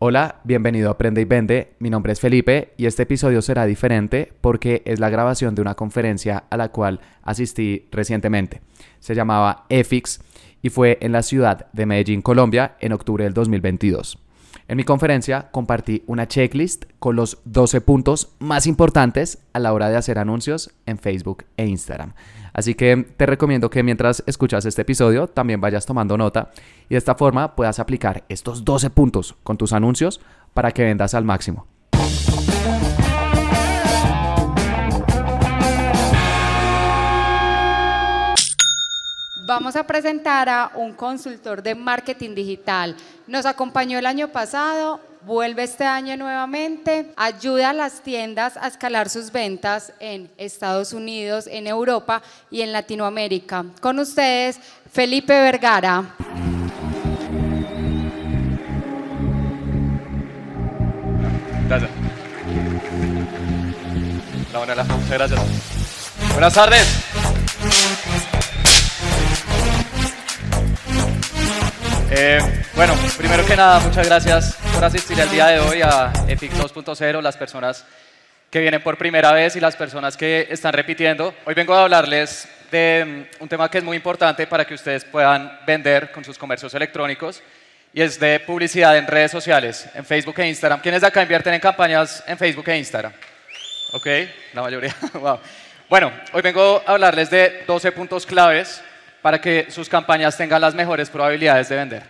Hola, bienvenido a Aprende y Vende. Mi nombre es Felipe y este episodio será diferente porque es la grabación de una conferencia a la cual asistí recientemente. Se llamaba EFIX y fue en la ciudad de Medellín, Colombia, en octubre del 2022. En mi conferencia compartí una checklist con los 12 puntos más importantes a la hora de hacer anuncios en Facebook e Instagram. Así que te recomiendo que mientras escuchas este episodio también vayas tomando nota y de esta forma puedas aplicar estos 12 puntos con tus anuncios para que vendas al máximo. Vamos a presentar a un consultor de marketing digital. Nos acompañó el año pasado, vuelve este año nuevamente, ayuda a las tiendas a escalar sus ventas en Estados Unidos, en Europa y en Latinoamérica. Con ustedes, Felipe Vergara. Gracias. Hola, muchas gracias. Buenas tardes. Eh, bueno, primero que nada, muchas gracias por asistir el día de hoy a EPIC 2.0, las personas que vienen por primera vez y las personas que están repitiendo. Hoy vengo a hablarles de mm, un tema que es muy importante para que ustedes puedan vender con sus comercios electrónicos y es de publicidad en redes sociales, en Facebook e Instagram. ¿Quiénes de acá invierten en campañas en Facebook e Instagram? Ok, la mayoría. wow. Bueno, hoy vengo a hablarles de 12 puntos claves para que sus campañas tengan las mejores probabilidades de vender.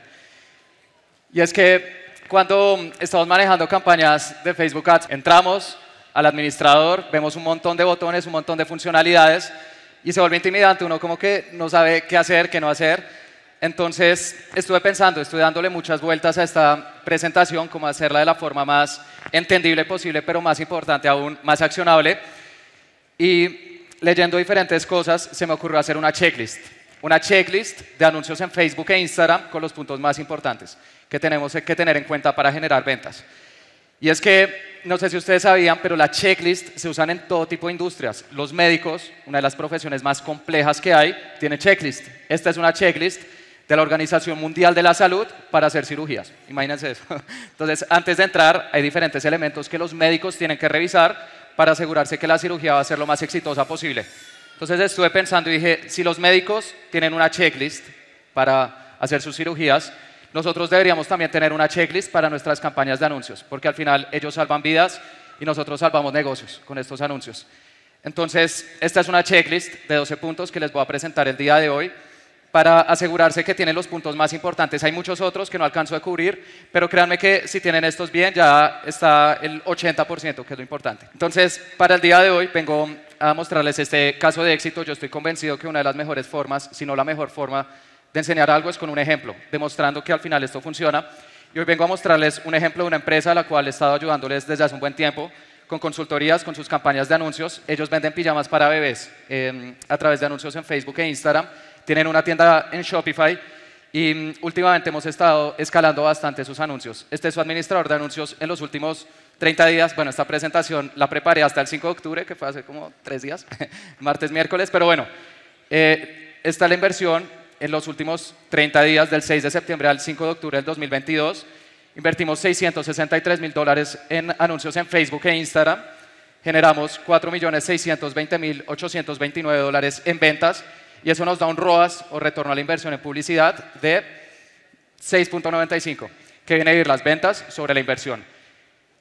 Y es que cuando estamos manejando campañas de Facebook Ads, entramos al administrador, vemos un montón de botones, un montón de funcionalidades y se vuelve intimidante, uno como que no sabe qué hacer, qué no hacer. Entonces estuve pensando, estuve dándole muchas vueltas a esta presentación, como hacerla de la forma más entendible posible, pero más importante aún, más accionable. Y leyendo diferentes cosas, se me ocurrió hacer una checklist una checklist de anuncios en Facebook e Instagram con los puntos más importantes que tenemos que tener en cuenta para generar ventas. Y es que, no sé si ustedes sabían, pero la checklist se usan en todo tipo de industrias. Los médicos, una de las profesiones más complejas que hay, tiene checklist. Esta es una checklist de la Organización Mundial de la Salud para hacer cirugías. Imagínense eso. Entonces, antes de entrar, hay diferentes elementos que los médicos tienen que revisar para asegurarse que la cirugía va a ser lo más exitosa posible. Entonces estuve pensando y dije, si los médicos tienen una checklist para hacer sus cirugías, nosotros deberíamos también tener una checklist para nuestras campañas de anuncios, porque al final ellos salvan vidas y nosotros salvamos negocios con estos anuncios. Entonces, esta es una checklist de 12 puntos que les voy a presentar el día de hoy para asegurarse que tienen los puntos más importantes. Hay muchos otros que no alcanzo a cubrir, pero créanme que si tienen estos bien, ya está el 80%, que es lo importante. Entonces, para el día de hoy vengo a mostrarles este caso de éxito. Yo estoy convencido que una de las mejores formas, si no la mejor forma de enseñar algo es con un ejemplo, demostrando que al final esto funciona. Y hoy vengo a mostrarles un ejemplo de una empresa a la cual he estado ayudándoles desde hace un buen tiempo con consultorías, con sus campañas de anuncios. Ellos venden pijamas para bebés em, a través de anuncios en Facebook e Instagram. Tienen una tienda en Shopify y mm, últimamente hemos estado escalando bastante sus anuncios. Este es su administrador de anuncios en los últimos 30 días. Bueno, esta presentación la preparé hasta el 5 de octubre, que fue hace como tres días, martes, miércoles, pero bueno, eh, esta es la inversión en los últimos 30 días, del 6 de septiembre al 5 de octubre del 2022. Invertimos 663 mil dólares en anuncios en Facebook e Instagram. Generamos 4.620.829 dólares en ventas y eso nos da un ROAS o retorno a la inversión en publicidad de 6.95, que viene a ir las ventas sobre la inversión.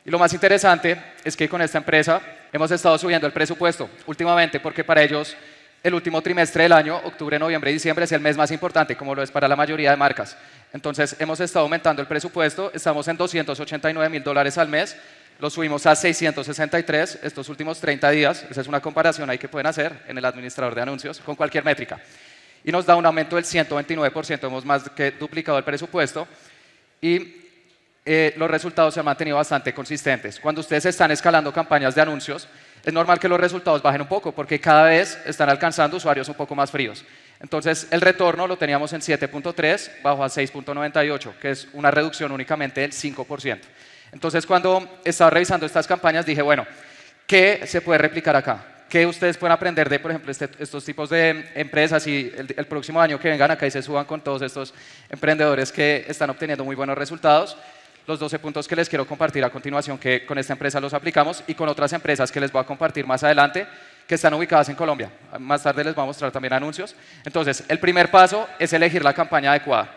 Y lo más interesante es que con esta empresa hemos estado subiendo el presupuesto últimamente porque para ellos el último trimestre del año, octubre, noviembre y diciembre, es el mes más importante, como lo es para la mayoría de marcas. Entonces hemos estado aumentando el presupuesto, estamos en 289 mil dólares al mes, lo subimos a 663 estos últimos 30 días, esa es una comparación ahí que pueden hacer en el administrador de anuncios con cualquier métrica. Y nos da un aumento del 129%, hemos más que duplicado el presupuesto. Y eh, los resultados se han mantenido bastante consistentes. Cuando ustedes están escalando campañas de anuncios, es normal que los resultados bajen un poco porque cada vez están alcanzando usuarios un poco más fríos. Entonces, el retorno lo teníamos en 7.3, bajo a 6.98, que es una reducción únicamente del 5%. Entonces, cuando estaba revisando estas campañas, dije, bueno, ¿qué se puede replicar acá? ¿Qué ustedes pueden aprender de, por ejemplo, este, estos tipos de empresas y el, el próximo año que vengan acá y se suban con todos estos emprendedores que están obteniendo muy buenos resultados? Los 12 puntos que les quiero compartir a continuación, que con esta empresa los aplicamos y con otras empresas que les voy a compartir más adelante, que están ubicadas en Colombia. Más tarde les voy a mostrar también anuncios. Entonces, el primer paso es elegir la campaña adecuada.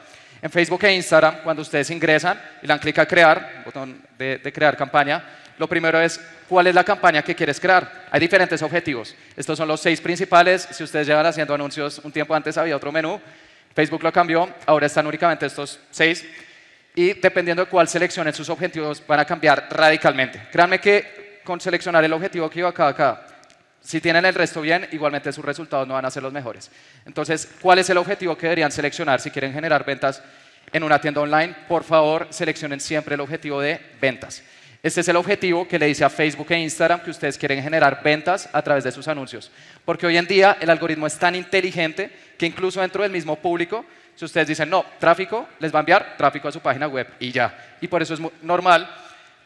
En Facebook e Instagram, cuando ustedes ingresan y dan clic a crear, botón de, de crear campaña, lo primero es cuál es la campaña que quieres crear. Hay diferentes objetivos. Estos son los seis principales. Si ustedes llevan haciendo anuncios un tiempo antes había otro menú. Facebook lo cambió, ahora están únicamente estos seis y dependiendo de cuál seleccionen sus objetivos van a cambiar radicalmente. Créanme que con seleccionar el objetivo que iba acá, acá, si tienen el resto bien, igualmente sus resultados no van a ser los mejores. Entonces, ¿cuál es el objetivo que deberían seleccionar si quieren generar ventas en una tienda online? Por favor, seleccionen siempre el objetivo de ventas. Este es el objetivo que le dice a Facebook e Instagram que ustedes quieren generar ventas a través de sus anuncios. Porque hoy en día el algoritmo es tan inteligente que incluso dentro del mismo público si ustedes dicen, no, tráfico, les va a enviar tráfico a su página web y ya. Y por eso es normal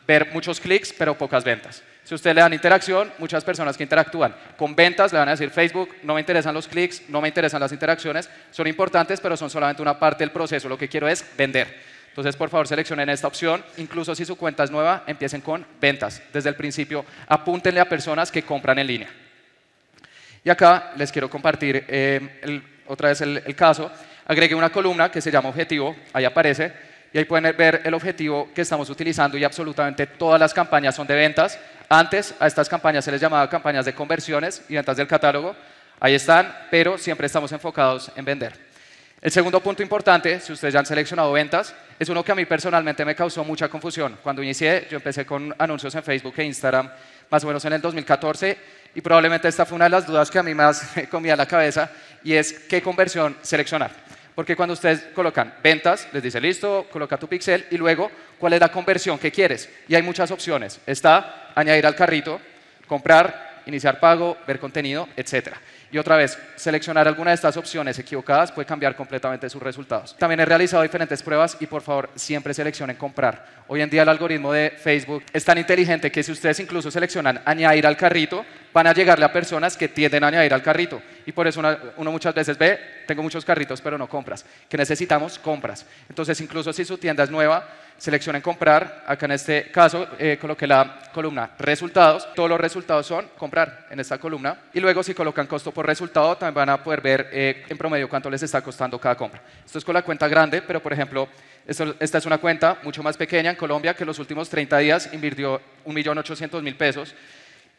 ver muchos clics, pero pocas ventas. Si ustedes le dan interacción, muchas personas que interactúan con ventas le van a decir Facebook, no me interesan los clics, no me interesan las interacciones, son importantes, pero son solamente una parte del proceso. Lo que quiero es vender. Entonces, por favor, seleccionen esta opción. Incluso si su cuenta es nueva, empiecen con ventas. Desde el principio, apúntenle a personas que compran en línea. Y acá les quiero compartir eh, otra vez el caso agregué una columna que se llama objetivo, ahí aparece, y ahí pueden ver el objetivo que estamos utilizando y absolutamente todas las campañas son de ventas. Antes a estas campañas se les llamaba campañas de conversiones y ventas del catálogo, ahí están, pero siempre estamos enfocados en vender. El segundo punto importante, si ustedes ya han seleccionado ventas, es uno que a mí personalmente me causó mucha confusión. Cuando inicié, yo empecé con anuncios en Facebook e Instagram, más o menos en el 2014, y probablemente esta fue una de las dudas que a mí más me comía la cabeza, y es qué conversión seleccionar. Porque cuando ustedes colocan ventas, les dice, listo, coloca tu pixel y luego, ¿cuál es la conversión que quieres? Y hay muchas opciones. Está añadir al carrito, comprar, iniciar pago, ver contenido, etcétera. Y otra vez, seleccionar alguna de estas opciones equivocadas puede cambiar completamente sus resultados. También he realizado diferentes pruebas y por favor siempre seleccionen comprar. Hoy en día el algoritmo de Facebook es tan inteligente que si ustedes incluso seleccionan añadir al carrito, van a llegarle a personas que tienden a añadir al carrito. Y por eso uno, muchas veces ve, tengo muchos carritos pero no compras. Que necesitamos compras. Entonces incluso si su tienda es nueva, seleccionen comprar. Acá en este caso eh, coloqué la columna resultados. Todos los resultados son comprar en esta columna. Y luego si colocan costo por resultado, también van a poder ver eh, en promedio cuánto les está costando cada compra. Esto es con la cuenta grande, pero por ejemplo, esta es una cuenta mucho más pequeña en Colombia que en los últimos 30 días invirtió 1.800.000 pesos.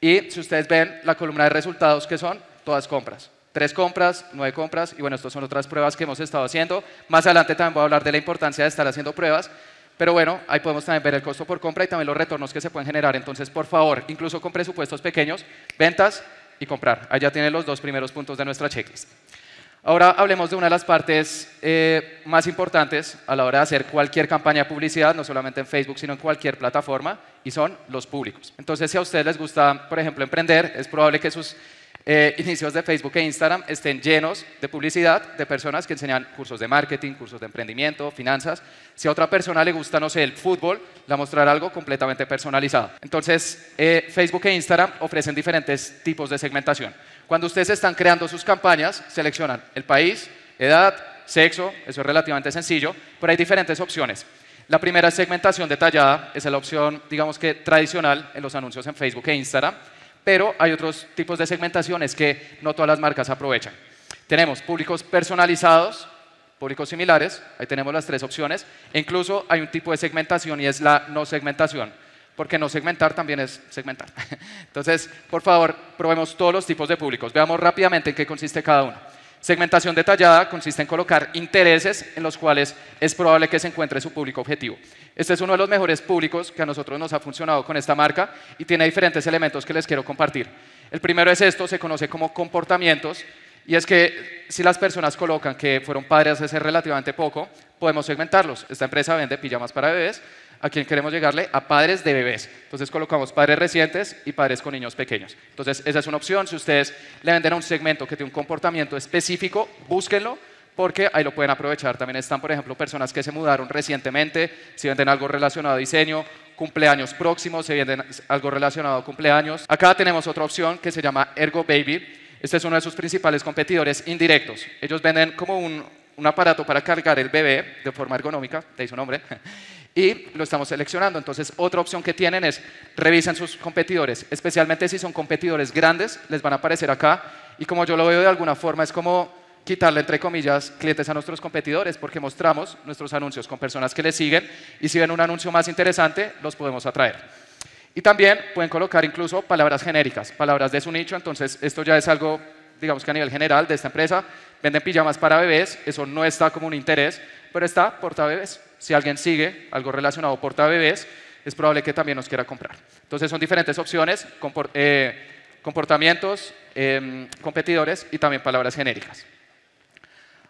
Y si ustedes ven la columna de resultados, que son todas compras. Tres compras, nueve compras, y bueno, estas son otras pruebas que hemos estado haciendo. Más adelante también voy a hablar de la importancia de estar haciendo pruebas, pero bueno, ahí podemos también ver el costo por compra y también los retornos que se pueden generar. Entonces, por favor, incluso con presupuestos pequeños, ventas y comprar. Allá tienen los dos primeros puntos de nuestra checklist. Ahora hablemos de una de las partes eh, más importantes a la hora de hacer cualquier campaña de publicidad, no solamente en Facebook, sino en cualquier plataforma, y son los públicos. Entonces, si a ustedes les gusta, por ejemplo, emprender, es probable que sus eh, inicios de Facebook e Instagram estén llenos de publicidad de personas que enseñan cursos de marketing, cursos de emprendimiento, finanzas. Si a otra persona le gusta, no sé, el fútbol, le va a mostrar algo completamente personalizado. Entonces, eh, Facebook e Instagram ofrecen diferentes tipos de segmentación. Cuando ustedes están creando sus campañas, seleccionan el país, edad, sexo, eso es relativamente sencillo, pero hay diferentes opciones. La primera segmentación detallada, es la opción, digamos que tradicional en los anuncios en Facebook e Instagram pero hay otros tipos de segmentaciones que no todas las marcas aprovechan. Tenemos públicos personalizados, públicos similares, ahí tenemos las tres opciones, e incluso hay un tipo de segmentación y es la no segmentación, porque no segmentar también es segmentar. Entonces, por favor, probemos todos los tipos de públicos, veamos rápidamente en qué consiste cada uno. Segmentación detallada consiste en colocar intereses en los cuales es probable que se encuentre su público objetivo. Este es uno de los mejores públicos que a nosotros nos ha funcionado con esta marca y tiene diferentes elementos que les quiero compartir. El primero es esto, se conoce como comportamientos y es que si las personas colocan que fueron padres hace relativamente poco, podemos segmentarlos. Esta empresa vende pijamas para bebés, a quién queremos llegarle? A padres de bebés. Entonces colocamos padres recientes y padres con niños pequeños. Entonces esa es una opción. Si ustedes le venden a un segmento que tiene un comportamiento específico, búsquenlo porque ahí lo pueden aprovechar. También están, por ejemplo, personas que se mudaron recientemente, si venden algo relacionado a diseño, cumpleaños próximos, si venden algo relacionado a cumpleaños. Acá tenemos otra opción que se llama Ergo Baby. Este es uno de sus principales competidores indirectos. Ellos venden como un, un aparato para cargar el bebé de forma ergonómica, de ahí su nombre, y lo estamos seleccionando. Entonces, otra opción que tienen es revisen sus competidores, especialmente si son competidores grandes, les van a aparecer acá. Y como yo lo veo de alguna forma, es como quitarle, entre comillas, clientes a nuestros competidores, porque mostramos nuestros anuncios con personas que les siguen y si ven un anuncio más interesante, los podemos atraer. Y también pueden colocar incluso palabras genéricas, palabras de su nicho, entonces esto ya es algo, digamos que a nivel general de esta empresa, venden pijamas para bebés, eso no está como un interés, pero está porta bebés. Si alguien sigue algo relacionado porta bebés, es probable que también nos quiera comprar. Entonces son diferentes opciones, eh, comportamientos, em, competidores y también palabras genéricas.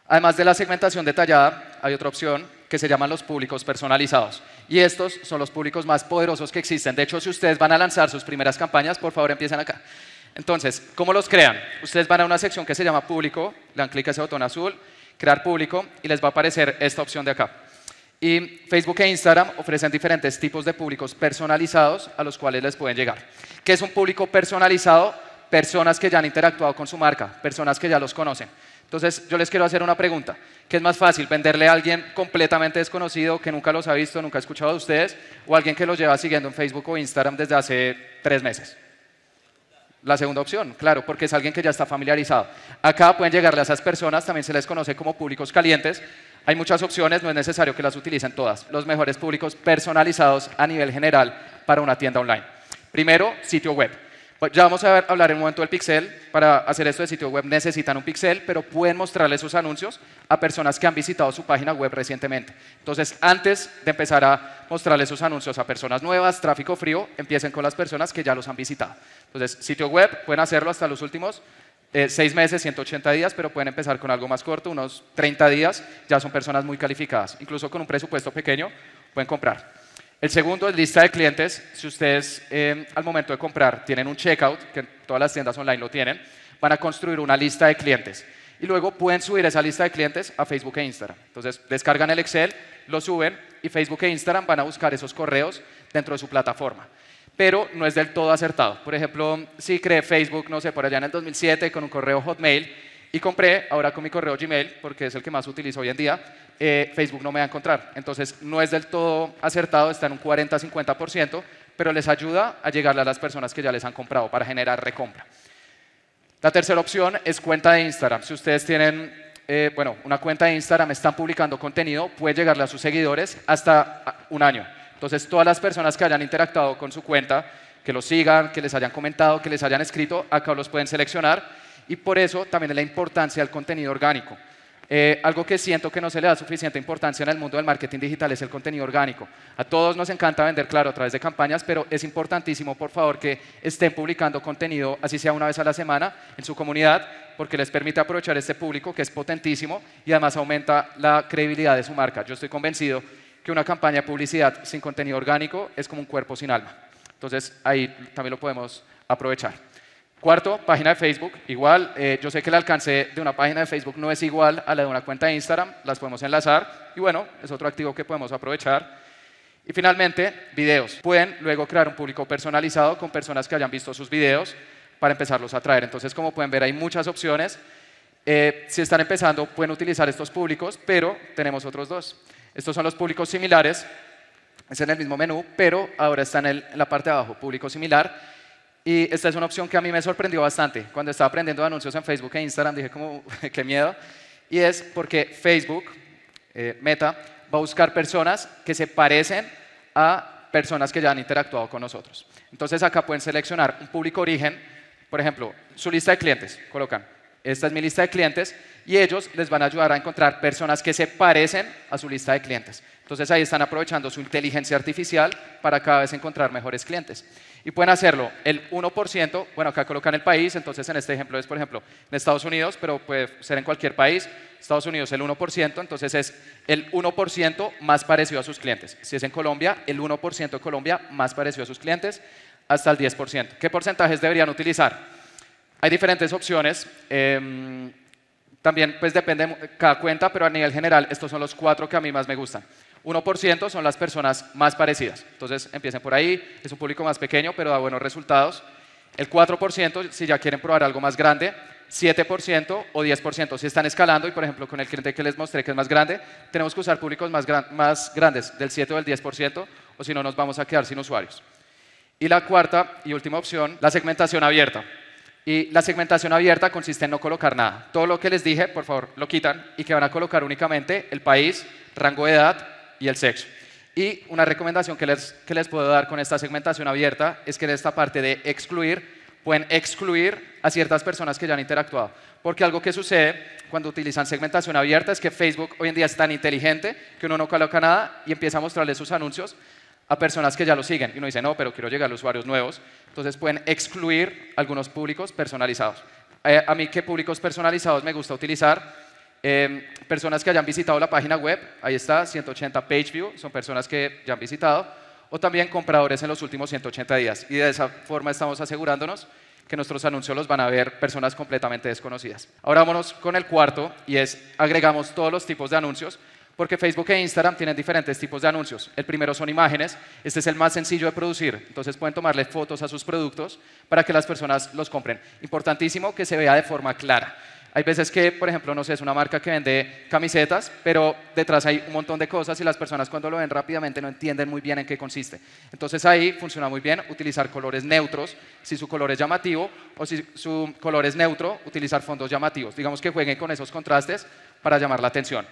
Además de la segmentación detallada, hay otra opción que se llaman los públicos personalizados. Y estos son los públicos más poderosos que existen. De hecho, si ustedes van a lanzar sus primeras campañas, por favor empiecen acá. Entonces, ¿cómo los crean? Ustedes van a una sección que se llama público, le dan clic a ese botón azul, crear público y les va a aparecer esta opción de acá. Y Facebook e Instagram ofrecen diferentes tipos de públicos personalizados a los cuales les pueden llegar. ¿Qué es un público personalizado? Personas que ya han interactuado con su marca, personas que ya los conocen. Entonces, yo les quiero hacer una pregunta. ¿Qué es más fácil, venderle a alguien completamente desconocido que nunca los ha visto, nunca ha escuchado de ustedes, o alguien que los lleva siguiendo en Facebook o Instagram desde hace tres meses? La segunda opción, claro, porque es alguien que ya está familiarizado. Acá pueden llegarle a esas personas, también se les conoce como públicos calientes. Hay muchas opciones, no es necesario que las utilicen todas. Los mejores públicos personalizados a nivel general para una tienda online. Primero, sitio web. Ya vamos a hablar en un momento del pixel. Para hacer esto de sitio web necesitan un pixel, pero pueden mostrarle sus anuncios a personas que han visitado su página web recientemente. Entonces, antes de empezar a mostrarle sus anuncios a personas nuevas, tráfico frío, empiecen con las personas que ya los han visitado. Entonces, sitio web pueden hacerlo hasta los últimos eh, seis meses, 180 días, pero pueden empezar con algo más corto, unos 30 días, ya son personas muy calificadas. Incluso con un presupuesto pequeño pueden comprar. El segundo es lista de clientes. Si ustedes eh, al momento de comprar tienen un checkout, que todas las tiendas online lo tienen, van a construir una lista de clientes. Y luego pueden subir esa lista de clientes a Facebook e Instagram. Entonces descargan el Excel, lo suben y Facebook e Instagram van a buscar esos correos dentro de su plataforma. Pero no es del todo acertado. Por ejemplo, si creé Facebook, no sé, por allá en el 2007 con un correo Hotmail y compré ahora con mi correo Gmail, porque es el que más utilizo hoy en día, eh, Facebook no me va a encontrar. Entonces, no es del todo acertado, está en un 40-50%, pero les ayuda a llegarle a las personas que ya les han comprado para generar recompra. La tercera opción es cuenta de Instagram. Si ustedes tienen eh, bueno, una cuenta de Instagram, están publicando contenido, puede llegarle a sus seguidores hasta un año. Entonces, todas las personas que hayan interactuado con su cuenta, que los sigan, que les hayan comentado, que les hayan escrito, acá los pueden seleccionar. Y por eso también es la importancia del contenido orgánico. Eh, algo que siento que no se le da suficiente importancia en el mundo del marketing digital es el contenido orgánico. A todos nos encanta vender, claro, a través de campañas, pero es importantísimo, por favor, que estén publicando contenido, así sea una vez a la semana, en su comunidad, porque les permite aprovechar este público que es potentísimo y además aumenta la credibilidad de su marca. Yo estoy convencido que una campaña de publicidad sin contenido orgánico es como un cuerpo sin alma. Entonces, ahí también lo podemos aprovechar. Cuarto, página de Facebook. Igual, eh, yo sé que el alcance de una página de Facebook no es igual a la de una cuenta de Instagram, las podemos enlazar y bueno, es otro activo que podemos aprovechar. Y finalmente, videos. Pueden luego crear un público personalizado con personas que hayan visto sus videos para empezarlos a traer. Entonces, como pueden ver, hay muchas opciones. Eh, si están empezando, pueden utilizar estos públicos, pero tenemos otros dos. Estos son los públicos similares. Es en el mismo menú, pero ahora está en, la parte de abajo, público similar y esta es una opción que a mí me sorprendió bastante. Cuando estaba aprendiendo anuncios en Facebook e Instagram, dije como, qué miedo. Y es porque Facebook, eh, Meta, va a buscar personas que se parecen a personas que ya han interactuado con nosotros. Entonces acá pueden seleccionar un público origen, por ejemplo, su lista de clientes, colocan, esta es mi lista de clientes, y ellos les van a ayudar a encontrar personas que se parecen a su lista de clientes. Entonces ahí están aprovechando su inteligencia artificial para cada vez encontrar mejores clientes. Y pueden hacerlo el 1%, bueno, acá colocan el país, entonces en este ejemplo es, por ejemplo, en Estados Unidos, pero puede ser en cualquier país. Estados Unidos el 1%, entonces es el 1% más parecido a sus clientes. Si es en Colombia, el 1% de Colombia más parecido a sus clientes, hasta el 10%. ¿Qué porcentajes deberían utilizar? Hay diferentes opciones. Em, también pues depende de cada cuenta, pero a nivel general estos son los cuatro que a mí más me gustan. 1% son las personas más parecidas. Entonces empiecen por ahí, es un público más pequeño, pero da buenos resultados. El 4%, si ya quieren probar algo más grande, 7% o 10%. Si están escalando, y por ejemplo con el cliente que les mostré que es más grande, tenemos que usar públicos más, más grandes, del 7 o del 10%, o si no nos vamos a quedar sin usuarios. Y la cuarta y última opción, la segmentación abierta. Y la segmentación abierta consiste en no colocar nada. Todo lo que les dije, por favor, lo quitan y que van a colocar únicamente el país, rango de edad y el sexo. Y una recomendación que les, que les puedo dar con esta segmentación abierta es que en esta parte de excluir, pueden excluir a ciertas personas que ya han interactuado. Porque algo que sucede cuando utilizan segmentación abierta es que Facebook hoy en día es tan inteligente que uno no coloca nada y empieza a mostrarle sus anuncios a personas que ya lo siguen. Y uno dice, no, pero quiero llegar a usuarios nuevos. Entonces pueden excluir algunos públicos personalizados. Eh, a mí, ¿qué públicos personalizados me gusta utilizar? Em, personas que hayan visitado la página web, ahí está, 180 page view, son personas que ya han visitado, o también compradores en los últimos 180 días. Y de esa forma estamos asegurándonos que nuestros anuncios los van a ver personas completamente desconocidas. Ahora vámonos con el cuarto y es agregamos todos los tipos de anuncios porque Facebook e Instagram tienen diferentes tipos de anuncios. El primero son imágenes, este es el más sencillo de producir, entonces pueden tomarle fotos a sus productos para que las personas los compren. Importantísimo que se vea de forma clara. Hay veces que, por ejemplo, no sé, es una marca que vende camisetas, pero detrás hay un montón de cosas y las personas cuando lo ven rápidamente no entienden muy bien en qué consiste. Entonces ahí funciona muy bien utilizar colores neutros, si su color es llamativo, o si su color es neutro, utilizar fondos llamativos. Digamos que jueguen con esos contrastes para llamar la atención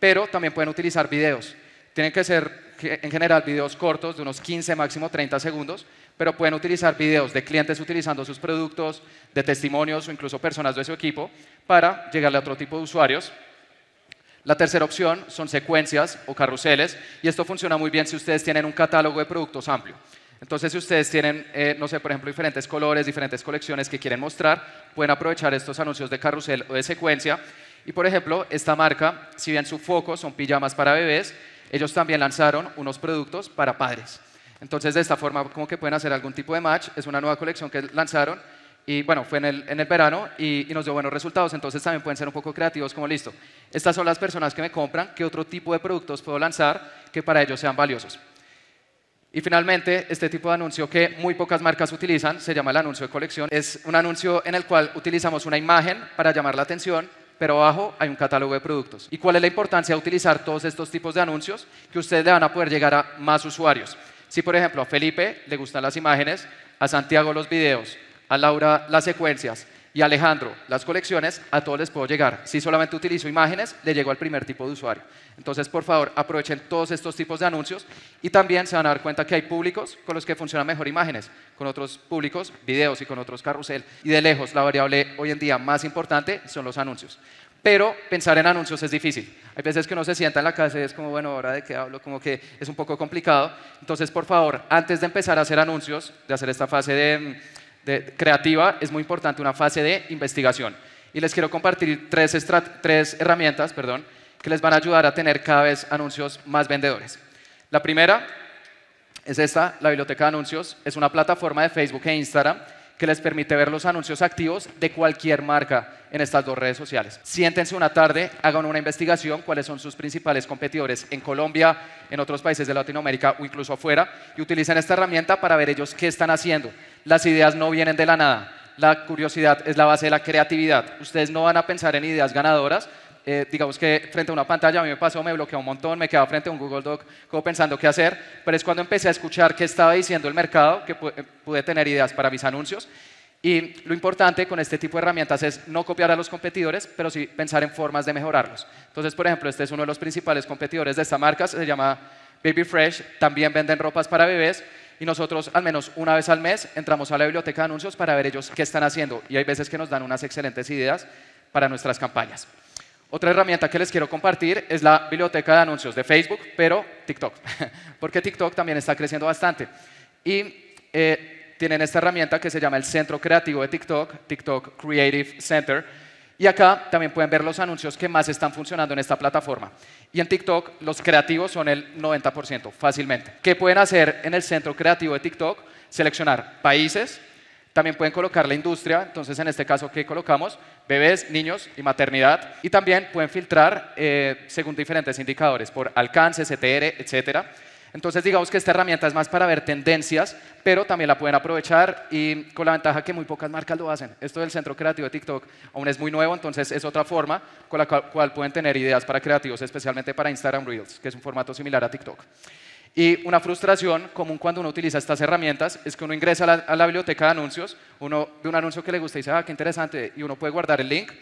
pero también pueden utilizar videos. Tienen que ser en general videos cortos, de unos 15, máximo 30 segundos, pero pueden utilizar videos de clientes utilizando sus productos, de testimonios o incluso personas de su equipo para llegarle a otro tipo de usuarios. La tercera opción son secuencias o carruseles y esto funciona muy bien si ustedes tienen un catálogo de productos amplio. Entonces, si ustedes tienen, eh, no sé, por ejemplo, diferentes colores, diferentes colecciones que quieren mostrar, pueden aprovechar estos anuncios de carrusel o de secuencia y por ejemplo, esta marca, si bien su foco son pijamas para bebés, ellos también lanzaron unos productos para padres. Entonces, de esta forma, como que pueden hacer algún tipo de match. Es una nueva colección que lanzaron y bueno, fue en el, en el verano y, y, nos dio buenos resultados. Entonces, también pueden ser un poco creativos, como listo. Estas son las personas que me compran. ¿Qué otro tipo de productos puedo lanzar que para ellos sean valiosos? Y finalmente, este tipo de anuncio que muy pocas marcas utilizan se llama el anuncio de colección. Es un anuncio en el cual utilizamos una imagen para llamar la atención pero abajo hay un catálogo de productos. ¿Y cuál es la importancia de utilizar todos estos tipos de anuncios? Que ustedes le van a poder llegar a más usuarios. Si, por ejemplo, a Felipe le gustan las imágenes, a Santiago los videos, a Laura las secuencias y Alejandro las colecciones, a todos les puedo llegar. Si solamente utilizo imágenes, le llego al primer tipo de usuario. Entonces, por favor, aprovechen todos estos tipos de anuncios y también se van a dar cuenta que hay públicos con los que funcionan mejor imágenes, con otros públicos videos y con otros carrusel. Y de lejos, la variable hoy en día más importante son los anuncios. Pero pensar en anuncios es difícil. Hay veces que uno se sienta en la casa y es como, bueno, ahora de qué hablo, como que es un poco complicado. Entonces, por favor, antes de empezar a hacer anuncios, de hacer esta fase de, creativa, es muy importante una fase de investigación. Y les quiero compartir tres, tres herramientas, perdón, que les van a ayudar a tener cada vez anuncios más vendedores. La primera es esta, la biblioteca de anuncios. Es una plataforma de Facebook e Instagram que les permite ver los anuncios activos de cualquier marca en estas dos redes sociales. Siéntense una tarde, hagan una investigación, cuáles son sus principales competidores en Colombia, en otros países de Latinoamérica o incluso afuera, y utilicen esta herramienta para ver ellos qué están haciendo. Las ideas no vienen de la nada. La curiosidad es la base de la creatividad. Ustedes no van a pensar en ideas ganadoras, eh, digamos que frente a una pantalla a mí me pasó, me bloqueó un montón, me quedaba frente a un Google Doc como pensando qué hacer, pero es cuando empecé a escuchar qué estaba diciendo el mercado que eh, pude tener ideas para mis anuncios. Y lo importante con este tipo de herramientas es no copiar a los competidores, pero sí pensar en formas de mejorarlos. Entonces, por ejemplo, este es uno de los principales competidores de esta marca, se llama Baby Fresh, también venden ropas para bebés y nosotros al menos una vez al mes entramos a la biblioteca de anuncios para ver ellos qué están haciendo y hay veces que nos dan unas excelentes ideas para nuestras campañas. Otra herramienta que les quiero compartir es la biblioteca de anuncios de Facebook, pero TikTok, porque TikTok también está creciendo bastante. Y eh, tienen esta herramienta que se llama el Centro Creativo de TikTok, TikTok Creative Center. Y acá también pueden ver los anuncios que más están funcionando en esta plataforma. Y en TikTok los creativos son el 90%, fácilmente. ¿Qué pueden hacer en el Centro Creativo de TikTok? Seleccionar países, también pueden colocar la industria, entonces en este caso, ¿qué colocamos? Bebés, niños y maternidad. Y también pueden filtrar eh, según diferentes indicadores, por alcance, CTR, etc. Entonces digamos que esta herramienta es más para ver tendencias, pero también la pueden aprovechar y con la ventaja que muy pocas marcas lo hacen. Esto del centro creativo de TikTok aún es muy nuevo, entonces es otra forma con la cual pueden tener ideas para creativos, especialmente para Instagram Reels, que es un formato similar a TikTok. Y una frustración común cuando uno utiliza estas herramientas es que uno ingresa a la, biblioteca de anuncios, uno ve un anuncio que le gusta y dice, ah, qué interesante, y uno puede guardar el link,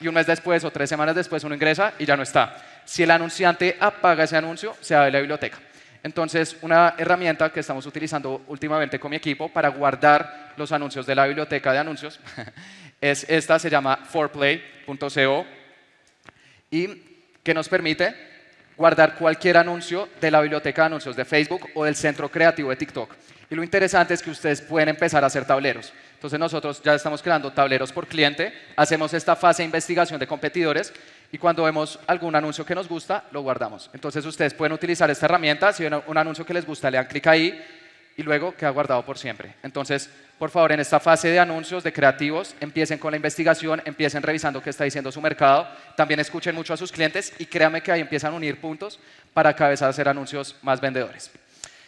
y un mes después o tres semanas después uno ingresa y ya no está. Si el anunciante apaga ese anuncio, se de la biblioteca. Entonces, una herramienta que estamos utilizando últimamente con mi equipo para guardar los anuncios de la biblioteca de anuncios es esta, se llama forplay.co y que nos permite guardar cualquier anuncio de la biblioteca de anuncios de Facebook o del centro creativo de TikTok. Y lo interesante es que ustedes pueden empezar a hacer tableros. Entonces nosotros ya estamos creando tableros por cliente, hacemos esta fase de investigación de competidores y cuando vemos algún anuncio que nos gusta, lo guardamos. Entonces ustedes pueden utilizar esta herramienta, si ven un anuncio que les gusta, le dan clic ahí y luego queda guardado por siempre. Entonces, por favor, en esta fase de anuncios, de creativos, empiecen con la investigación, empiecen revisando qué está diciendo su mercado, también escuchen mucho a sus clientes y créanme que ahí empiezan a unir puntos para cada vez hacer anuncios más vendedores.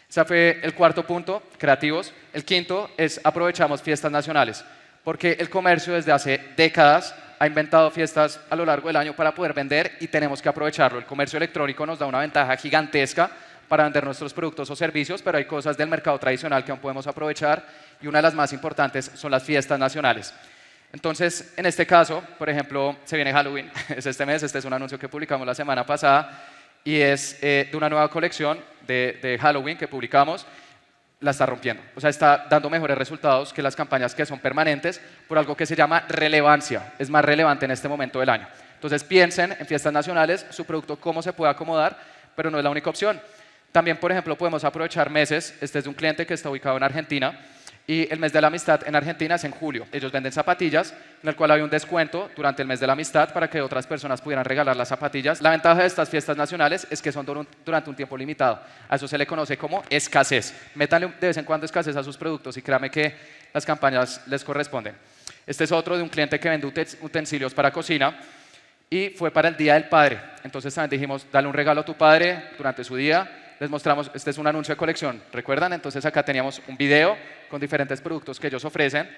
Ese fue el cuarto punto, creativos. El quinto es aprovechamos fiestas nacionales, porque el comercio desde hace décadas ha inventado fiestas a lo largo del año para poder vender y tenemos que aprovecharlo. El comercio electrónico nos da una ventaja gigantesca para vender nuestros productos o servicios, pero hay cosas del mercado tradicional que aún podemos aprovechar y una de las más importantes son las fiestas nacionales. Entonces, en este caso, por ejemplo, se viene Halloween, es este mes, este es un anuncio que publicamos la semana pasada y es eh, de una nueva colección de, de Halloween que publicamos la está rompiendo. O sea, está dando mejores resultados que las campañas que son permanentes por algo que se llama relevancia. Es más relevante en este momento del año. Entonces piensen en fiestas nacionales, su producto cómo se puede acomodar, pero no es la única opción. También, por ejemplo, podemos aprovechar meses. Este es de un cliente que está ubicado en Argentina. Y el mes de la amistad en Argentina es en julio. Ellos venden zapatillas, en el cual hay un descuento durante el mes de la amistad para que otras personas pudieran regalar las zapatillas. La ventaja de estas fiestas nacionales es que son durante un tiempo limitado. A eso se le conoce como escasez. Métanle de vez en cuando escasez a sus productos y créame que las campañas les corresponden. Este es otro de un cliente que vende utensilios para cocina y fue para el Día del Padre. Entonces también dijimos, dale un regalo a tu padre durante su día les mostramos, este es un anuncio de colección, ¿recuerdan? Entonces acá teníamos un video con diferentes productos que ellos ofrecen.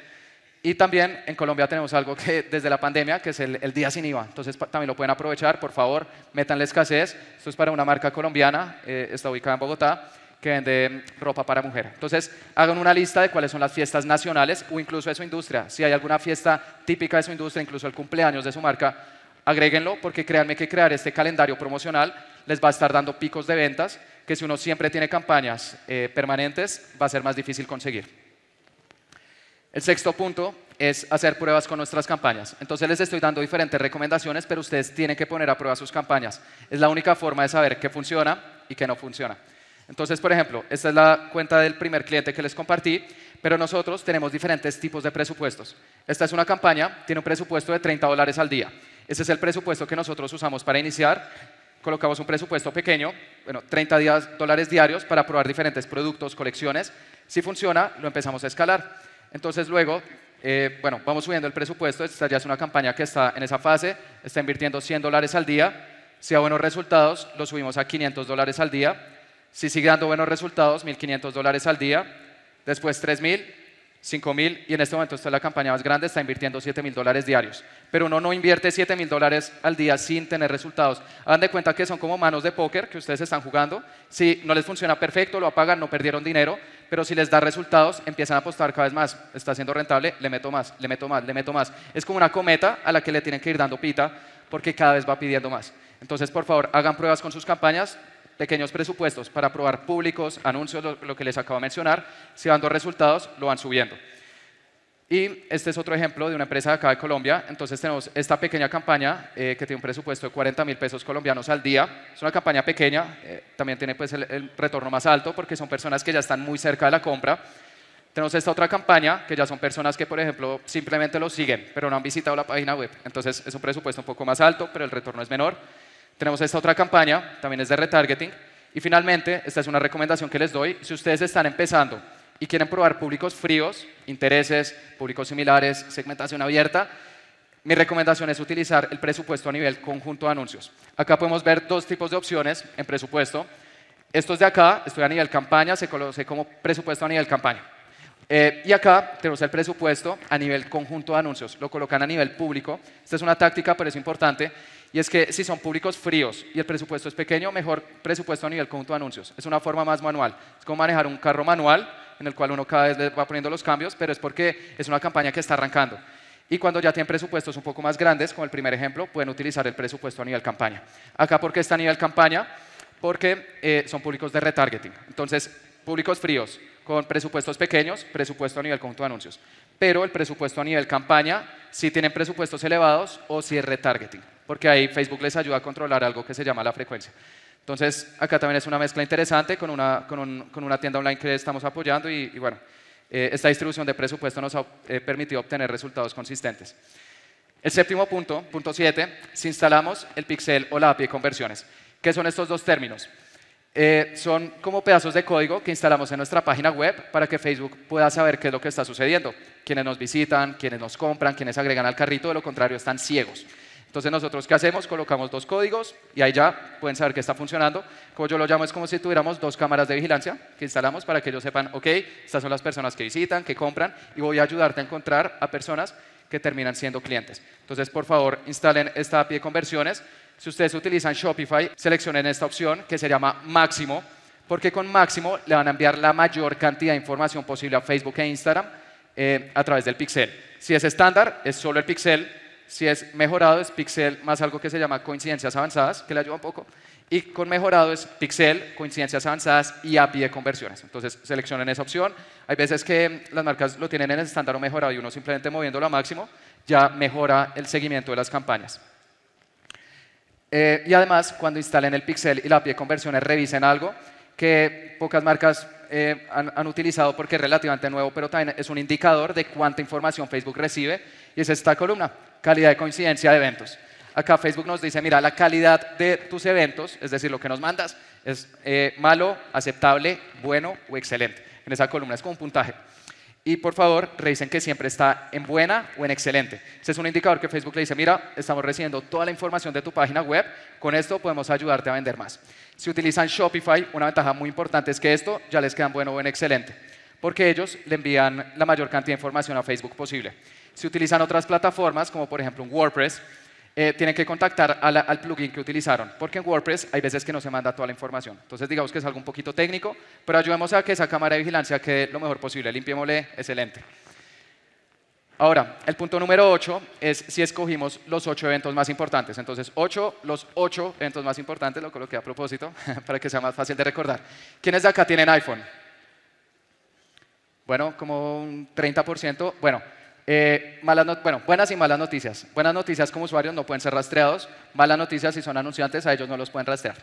Y también en Colombia tenemos algo que desde la pandemia, que es el, día sin IVA. Entonces también lo pueden aprovechar, por favor, métanle escasez. Esto es para una marca colombiana, eh, está ubicada en Bogotá, que vende ropa para mujer. Entonces hagan una lista de cuáles son las fiestas nacionales o incluso de su industria. Si hay alguna fiesta típica de su industria, incluso el cumpleaños de su marca, agréguenlo porque créanme que crear este calendario promocional les va a estar dando picos de ventas que si uno siempre tiene campañas eh, permanentes va a ser más difícil conseguir. El sexto punto es hacer pruebas con nuestras campañas. Entonces les estoy dando diferentes recomendaciones, pero ustedes tienen que poner a prueba sus campañas. Es la única forma de saber qué funciona y qué no funciona. Entonces, por ejemplo, esta es la cuenta del primer cliente que les compartí, pero nosotros tenemos diferentes tipos de presupuestos. Esta es una campaña, tiene un presupuesto de 30 dólares al día. Ese es el presupuesto que nosotros usamos para iniciar colocamos un presupuesto pequeño, bueno, 30 dólares diarios para probar diferentes productos, colecciones. Si funciona, lo empezamos a escalar. Entonces luego, eh, bueno, vamos subiendo el presupuesto. Esta ya es una campaña que está en esa fase, está invirtiendo 100 dólares al día. Si da buenos resultados, lo subimos a 500 dólares al día. Si sigue dando buenos resultados, 1.500 dólares al día. Después 3.000 5 mil y en este momento está la campaña más grande, está invirtiendo 7 mil dólares diarios. Pero uno no invierte 7 mil dólares al día sin tener resultados. Hagan de cuenta que son como manos de póker que ustedes están jugando. Si no les funciona perfecto, lo apagan, no perdieron dinero, pero si les da resultados, empiezan a apostar cada vez más. Está siendo rentable, le meto más, le meto más, le meto más. Es como una cometa a la que le tienen que ir dando pita porque cada vez va pidiendo más. Entonces, por favor, hagan pruebas con sus campañas, pequeños presupuestos para probar públicos, anuncios, lo, que les acabo de mencionar. Si van dos resultados, lo van subiendo. Y este es otro ejemplo de una empresa de acá de Colombia. Entonces tenemos esta pequeña campaña eh, que tiene un presupuesto de 40 mil pesos colombianos al día. Es una campaña pequeña, eh, también tiene pues el, el, retorno más alto porque son personas que ya están muy cerca de la compra. Tenemos esta otra campaña que ya son personas que, por ejemplo, simplemente lo siguen, pero no han visitado la página web. Entonces es un presupuesto un poco más alto, pero el retorno es menor. Tenemos esta otra campaña, también es de retargeting. Y finalmente, esta es una recomendación que les doy. Si ustedes están empezando y quieren probar públicos fríos, intereses, públicos similares, segmentación abierta, mi recomendación es utilizar el presupuesto a nivel conjunto de anuncios. Acá podemos ver dos tipos de opciones en presupuesto. Estos de acá, estoy a nivel campaña, se conoce como presupuesto a nivel campaña. Eh, y acá tenemos el presupuesto a nivel conjunto de anuncios, lo colocan a nivel público. Esta es una táctica, pero es importante, y es que si son públicos fríos y el presupuesto es pequeño, mejor presupuesto a nivel conjunto de anuncios. Es una forma más manual. Es como manejar un carro manual en el cual uno cada vez va poniendo los cambios, pero es porque es una campaña que está arrancando. Y cuando ya tienen presupuestos un poco más grandes, como el primer ejemplo, pueden utilizar el presupuesto a nivel campaña. Acá, ¿por qué está a nivel campaña? Porque eh, son públicos de retargeting. Entonces, públicos fríos, con presupuestos pequeños, presupuesto a nivel conjunto de anuncios. Pero el presupuesto a nivel campaña, si tienen presupuestos elevados o si es retargeting, porque ahí Facebook les ayuda a controlar algo que se llama la frecuencia. Entonces, acá también es una mezcla interesante con una, con, con una tienda online que estamos apoyando y, bueno, eh, esta distribución de presupuesto nos ha eh, permitido obtener resultados consistentes. El séptimo punto, punto 7, si instalamos el pixel o la API de conversiones. ¿Qué son estos dos términos? Eh, son como pedazos de código que instalamos en nuestra página web para que Facebook pueda saber qué es lo que está sucediendo. Quienes nos visitan, quienes nos compran, quienes agregan al carrito, de lo contrario están ciegos. Entonces nosotros qué hacemos? Colocamos dos códigos y ahí ya pueden saber que está funcionando. Como yo lo llamo es como si tuviéramos dos cámaras de vigilancia que instalamos para que ellos sepan, ok, estas son las personas que visitan, que compran y voy a ayudarte a encontrar a personas que terminan siendo clientes. Entonces, por favor, instalen esta API de conversiones si ustedes utilizan Shopify, seleccionen esta opción que se llama Máximo, porque con Máximo le van a enviar la mayor cantidad de información posible a Facebook e Instagram eh, a través del pixel. Si es estándar, es solo el pixel. Si es mejorado, es pixel más algo que se llama coincidencias avanzadas, que le ayuda un poco. Y con mejorado es pixel, coincidencias avanzadas y API de conversiones. Entonces seleccionen esa opción. Hay veces que las marcas lo tienen en el estándar o mejorado y uno simplemente moviéndolo a máximo ya mejora el seguimiento de las campañas. Eh, y además, cuando instalen el pixel y la API de conversiones, revisen algo que pocas marcas eh, han, utilizado porque es relativamente nuevo, pero también es un indicador de cuánta información Facebook recibe, y es esta columna, calidad de coincidencia de eventos. Acá Facebook nos dice, mira, la calidad de tus eventos, es decir, lo que nos mandas, es eh, malo, aceptable, bueno o excelente. En esa columna es como un puntaje. Y por favor, revisen que siempre está en buena o en excelente. Ese es un indicador que Facebook le dice, mira, estamos recibiendo toda la información de tu página web, con esto podemos ayudarte a vender más. Si utilizan Shopify, una ventaja muy importante es que esto ya les queda en bueno o en excelente, porque ellos le envían la mayor cantidad de información a Facebook posible. Si utilizan otras plataformas, como por ejemplo un WordPress, eh, tienen que contactar al plugin que utilizaron, porque en WordPress hay veces que no se manda toda la información. Entonces, digamos que es algo un poquito técnico, pero ayudemos a que esa cámara de vigilancia quede lo mejor posible. Limpiémosle, excelente. Ahora, el punto número 8 es si escogimos los 8 eventos más importantes. Entonces, 8, los 8 eventos más importantes, lo coloqué a propósito, para que sea más fácil de recordar. ¿Quiénes de acá tienen iPhone? Bueno, como un 30%. Bueno, eh, buenas y malas noticias. Buenas noticias como usuarios no pueden ser rastreados. Malas noticias si son anunciantes, a ellos no los pueden rastrear.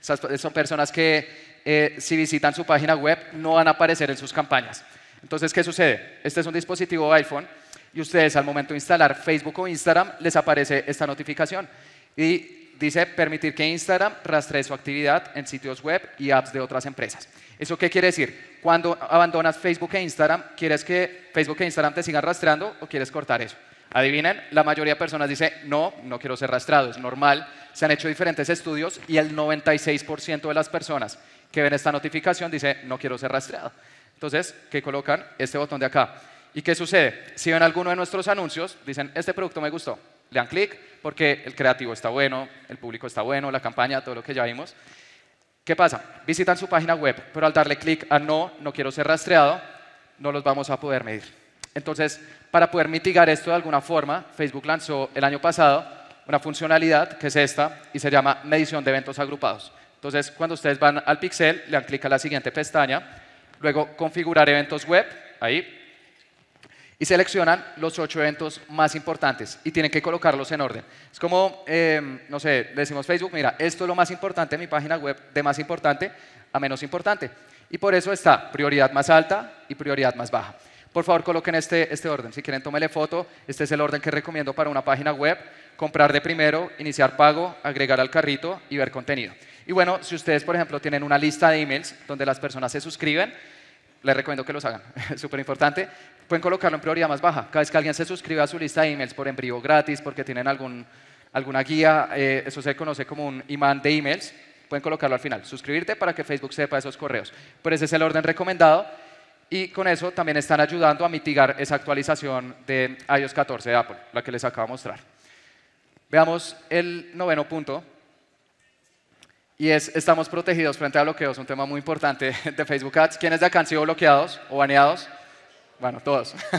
son personas que eh, si visitan su página web no van a aparecer en sus campañas. Entonces, ¿qué sucede? Este es un dispositivo iPhone y ustedes al momento de instalar Facebook o Instagram les aparece esta notificación. Y dice permitir que Instagram rastree su actividad en sitios web y apps de otras empresas. ¿Eso qué quiere decir? Cuando abandonas Facebook e Instagram, ¿quieres que Facebook e Instagram te sigan rastreando o quieres cortar eso? Adivinen, la mayoría de personas dice, no, no quiero ser rastreado, es normal. Se han hecho diferentes estudios y el 96% de las personas que ven esta notificación dice, no quiero ser rastreado. Entonces, ¿qué colocan? Este botón de acá. ¿Y qué sucede? Si ven alguno de nuestros anuncios, dicen, este producto me gustó, le dan clic porque el creativo está bueno, el público está bueno, la campaña, todo lo que ya vimos. ¿Qué pasa? Visitan su página web, pero al darle clic a no, no quiero ser rastreado, no los vamos a poder medir. Entonces, para poder mitigar esto de alguna forma, Facebook lanzó el año pasado una funcionalidad que es esta y se llama medición de eventos agrupados. Entonces, cuando ustedes van al pixel, le dan clic a la siguiente pestaña, luego configurar eventos web, ahí, y seleccionan los ocho eventos más importantes y tienen que colocarlos en orden. Es como, em, no sé, decimos Facebook, mira, esto es lo más importante en mi página web, de más importante a menos importante. Y por eso está prioridad más alta y prioridad más baja. Por favor, coloquen este, este orden. Si quieren, tómele foto. Este es el orden que recomiendo para una página web. Comprar de primero, iniciar pago, agregar al carrito y ver contenido. Y bueno, si ustedes, por ejemplo, tienen una lista de emails donde las personas se suscriben, les recomiendo que los hagan, súper importante. Pueden colocarlo en prioridad más baja. Cada vez que alguien se suscribe a su lista de emails por envío gratis, porque tienen algún, alguna guía, eh, eso se conoce como un imán de emails, pueden colocarlo al final. Suscribirte para que Facebook sepa esos correos. Pero ese es el orden recomendado y con eso también están ayudando a mitigar esa actualización de iOS 14 de Apple, la que les acabo de mostrar. Veamos el noveno punto. Y es, estamos protegidos frente a bloqueos, un tema muy importante de Facebook Ads. ¿Quiénes de acá han sido bloqueados o baneados? Bueno, todos.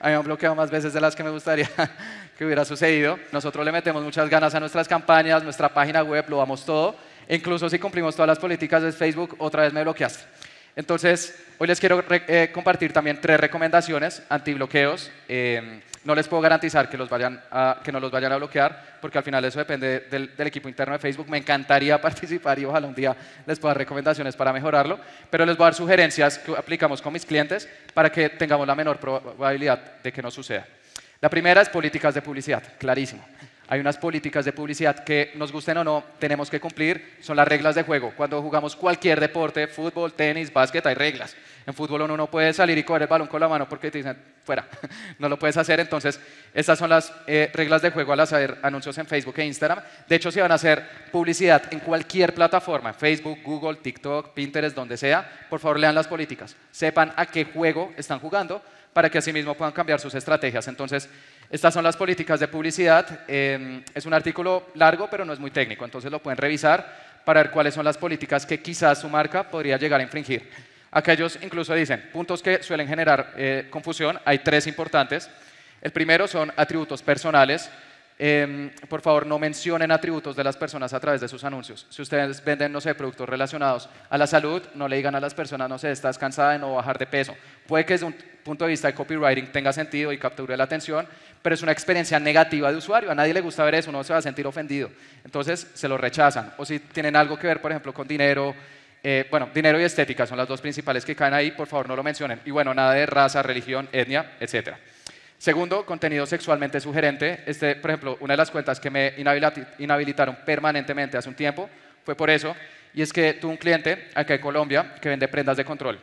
a mí me han bloqueado más veces de las que me gustaría que hubiera sucedido. Nosotros le metemos muchas ganas a nuestras campañas, nuestra página web, lo damos todo. incluso si cumplimos todas las políticas de Facebook, otra vez me bloqueaste. Entonces, hoy les quiero eh, compartir también tres recomendaciones antibloqueos. Eh, no les puedo garantizar que, vayan que no los vayan a bloquear, porque al final eso depende del, equipo interno de Facebook. Me encantaría participar y ojalá un día les pueda dar recomendaciones para mejorarlo, pero les voy a dar sugerencias que aplicamos con mis clientes para que tengamos la menor probabilidad de que no suceda. La primera es políticas de publicidad, clarísimo. Hay unas políticas de publicidad que nos gusten o no, tenemos que cumplir, son las reglas de juego. Cuando jugamos cualquier deporte, fútbol, tenis, básquet, hay reglas. En fútbol uno no puede salir y coger el balón con la mano porque te dicen, fuera, no lo puedes hacer. Entonces, estas son las eh, reglas de juego al hacer anuncios en Facebook e Instagram. De hecho, si van a hacer publicidad en cualquier plataforma, Facebook, Google, TikTok, Pinterest, donde sea, por favor lean las políticas. Sepan a qué juego están jugando para que asimismo puedan cambiar sus estrategias. Entonces, estas son las políticas de publicidad. Em, es un artículo largo, pero no es muy técnico, entonces lo pueden revisar para ver cuáles son las políticas que quizás su marca podría llegar a infringir. Aquellos incluso dicen puntos que suelen generar eh, confusión. Hay tres importantes. El primero son atributos personales. Em, por favor, no mencionen atributos de las personas a través de sus anuncios. Si ustedes venden, no sé, productos relacionados a la salud, no le digan a las personas, no sé, estás cansada de no bajar de peso. Puede que desde un punto de vista de copywriting tenga sentido y capture la atención, pero es una experiencia negativa de usuario. A nadie le gusta ver eso, uno se va a sentir ofendido. Entonces, se lo rechazan. O si tienen algo que ver, por ejemplo, con dinero, eh, bueno, dinero y estética son las dos principales que caen ahí, por favor no lo mencionen. Y bueno, nada de raza, religión, etnia, etcétera. Segundo, contenido sexualmente sugerente. Este, por ejemplo, una de las cuentas que me inhabilitaron permanentemente hace un tiempo fue por eso. Y es que tuve un cliente acá en Colombia que vende prendas de control.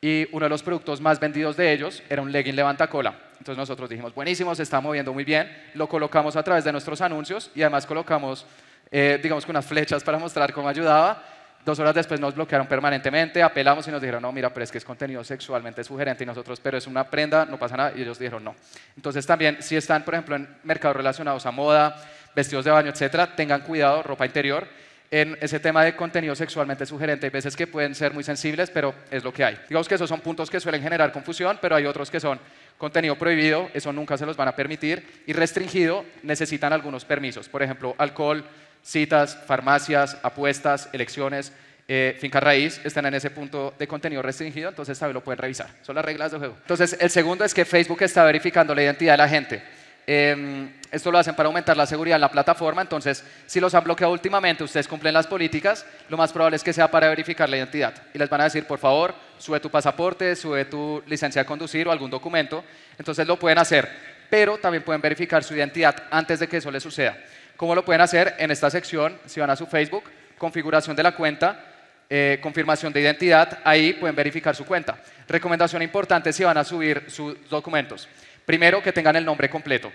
Y uno de los productos más vendidos de ellos era un legging levantacola. Entonces nosotros dijimos, buenísimo, se está moviendo muy bien. Lo colocamos a través de nuestros anuncios y además colocamos, eh, digamos, unas flechas para mostrar cómo ayudaba. Dos horas después nos bloquearon permanentemente, apelamos y nos dijeron, no, mira, pero es que es contenido sexualmente sugerente y nosotros, pero es una prenda, no pasa nada, y ellos dijeron no. Entonces también, si están, por ejemplo, en mercados relacionados a moda, vestidos de baño, etcétera, tengan cuidado, ropa interior, en ese tema de contenido sexualmente sugerente. Hay veces que pueden ser muy sensibles, pero es lo que hay. Digamos que esos son puntos que suelen generar confusión, pero hay otros que son contenido prohibido, eso nunca se los van a permitir, y restringido, necesitan algunos permisos. Por ejemplo, alcohol, citas, farmacias, apuestas, elecciones, eh, finca raíz están en ese punto de contenido restringido, entonces también lo pueden revisar. Son las reglas del juego. Entonces, el segundo es que Facebook está verificando la identidad de la gente. Em, esto lo hacen para aumentar la seguridad en la plataforma, entonces si los han bloqueado últimamente, ustedes cumplen las políticas, lo más probable es que sea para verificar la identidad. Y les van a decir, por favor, sube tu pasaporte, sube tu licencia de conducir o algún documento. Entonces lo pueden hacer, pero también pueden verificar su identidad antes de que eso les suceda. ¿Cómo lo pueden hacer? En esta sección, si van a su Facebook, configuración de la cuenta, eh, confirmación de identidad, ahí pueden verificar su cuenta. Recomendación importante si van a subir sus documentos. Primero, que tengan el nombre completo.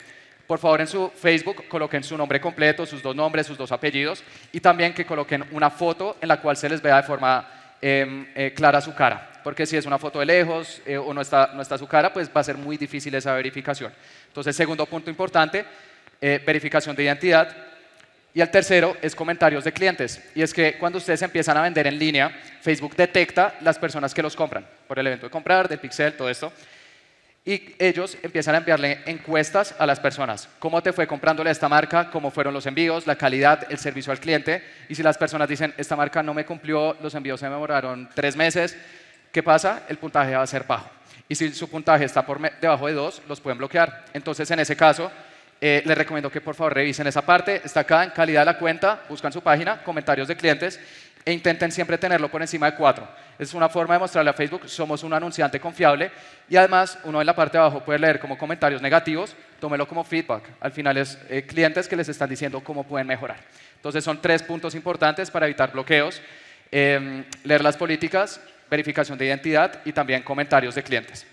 Por favor, en su Facebook coloquen su nombre completo, sus dos nombres, sus dos apellidos y también que coloquen una foto en la cual se les vea de forma em, eh, clara su cara. Porque si es una foto de lejos eh, o no está, no está su cara, pues va a ser muy difícil esa verificación. Entonces, segundo punto importante, verificación de identidad. Y el tercero es comentarios de clientes. Y es que cuando ustedes empiezan a vender en línea, Facebook detecta las personas que los compran por el evento de comprar, del pixel, todo esto. Y ellos empiezan a enviarle encuestas a las personas. ¿Cómo te fue comprándole a esta marca? ¿Cómo fueron los envíos? ¿La calidad? ¿El servicio al cliente? Y si las personas dicen, esta marca no me cumplió, los envíos se demoraron tres meses, ¿qué pasa? El puntaje va a ser bajo. Y si su puntaje está por debajo de dos, los pueden bloquear. Entonces, en ese caso, eh, les recomiendo que por favor revisen esa parte. Está acá en calidad de la cuenta, buscan su página, comentarios de clientes e intenten siempre tenerlo por encima de cuatro. Es una forma de mostrarle a Facebook, somos un anunciante confiable y además uno en la parte de abajo puede leer como comentarios negativos, tómelo como feedback. Al final es eh, clientes que les están diciendo cómo pueden mejorar. Entonces son tres puntos importantes para evitar bloqueos, em, leer las políticas, verificación de identidad y también comentarios de clientes.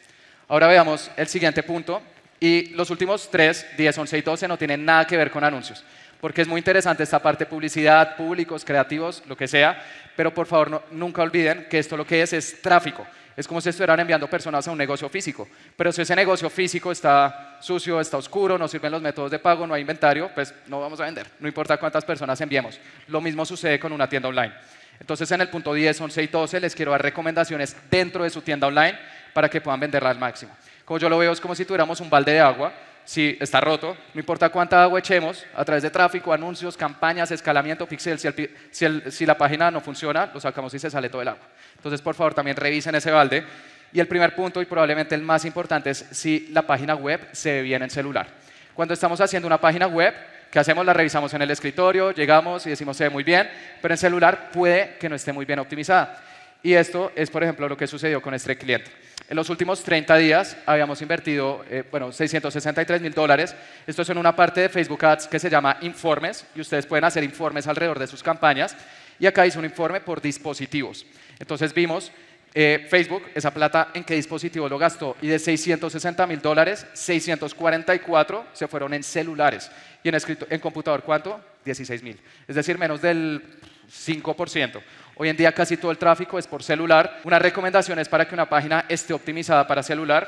Ahora veamos el siguiente punto, y los últimos 3, 10, 11 y 12 no tienen nada que ver con anuncios. porque es muy interesante esta parte de publicidad, públicos, creativos, lo que sea, pero por favor nunca olviden que esto lo que es es tráfico. Es como si estuvieran enviando personas a un negocio físico. Pero si ese negocio físico está sucio, está oscuro, no sirven los métodos de pago, no hay inventario, pues no vamos a vender. No importa cuántas personas enviemos. Lo mismo sucede con una tienda online. Entonces en el punto 10, 11 y 12 les quiero dar recomendaciones dentro de su tienda online para que puedan venderla al máximo. Como yo lo veo es como si tuviéramos un balde de agua si está roto, no importa cuánta agua echemos, a través de tráfico, anuncios, campañas, escalamiento, pixel, si, la página no funciona, lo sacamos y se sale todo el agua. Entonces, por favor, también revisen ese balde. Y el primer punto, y probablemente el más importante, es si la página web se ve bien en celular. Cuando estamos haciendo una página web, ¿qué hacemos? La revisamos en el escritorio, llegamos y decimos se ve muy bien, pero en celular puede que no esté muy bien optimizada. Y esto es, por ejemplo, lo que sucedió con este cliente. En los últimos 30 días habíamos invertido, eh, bueno, 663 mil dólares. Esto es en una parte de Facebook Ads que se llama informes y ustedes pueden hacer informes alrededor de sus campañas. Y acá hice un informe por dispositivos. Entonces vimos eh, Facebook, esa plata, en qué dispositivo lo gastó. Y de 660 mil dólares, 644 se fueron en celulares. Y en, en computador, ¿cuánto? 16 mil. Es decir, menos del 5%. Hoy en día casi todo el tráfico es por celular. Una recomendación es para que una página esté optimizada para celular.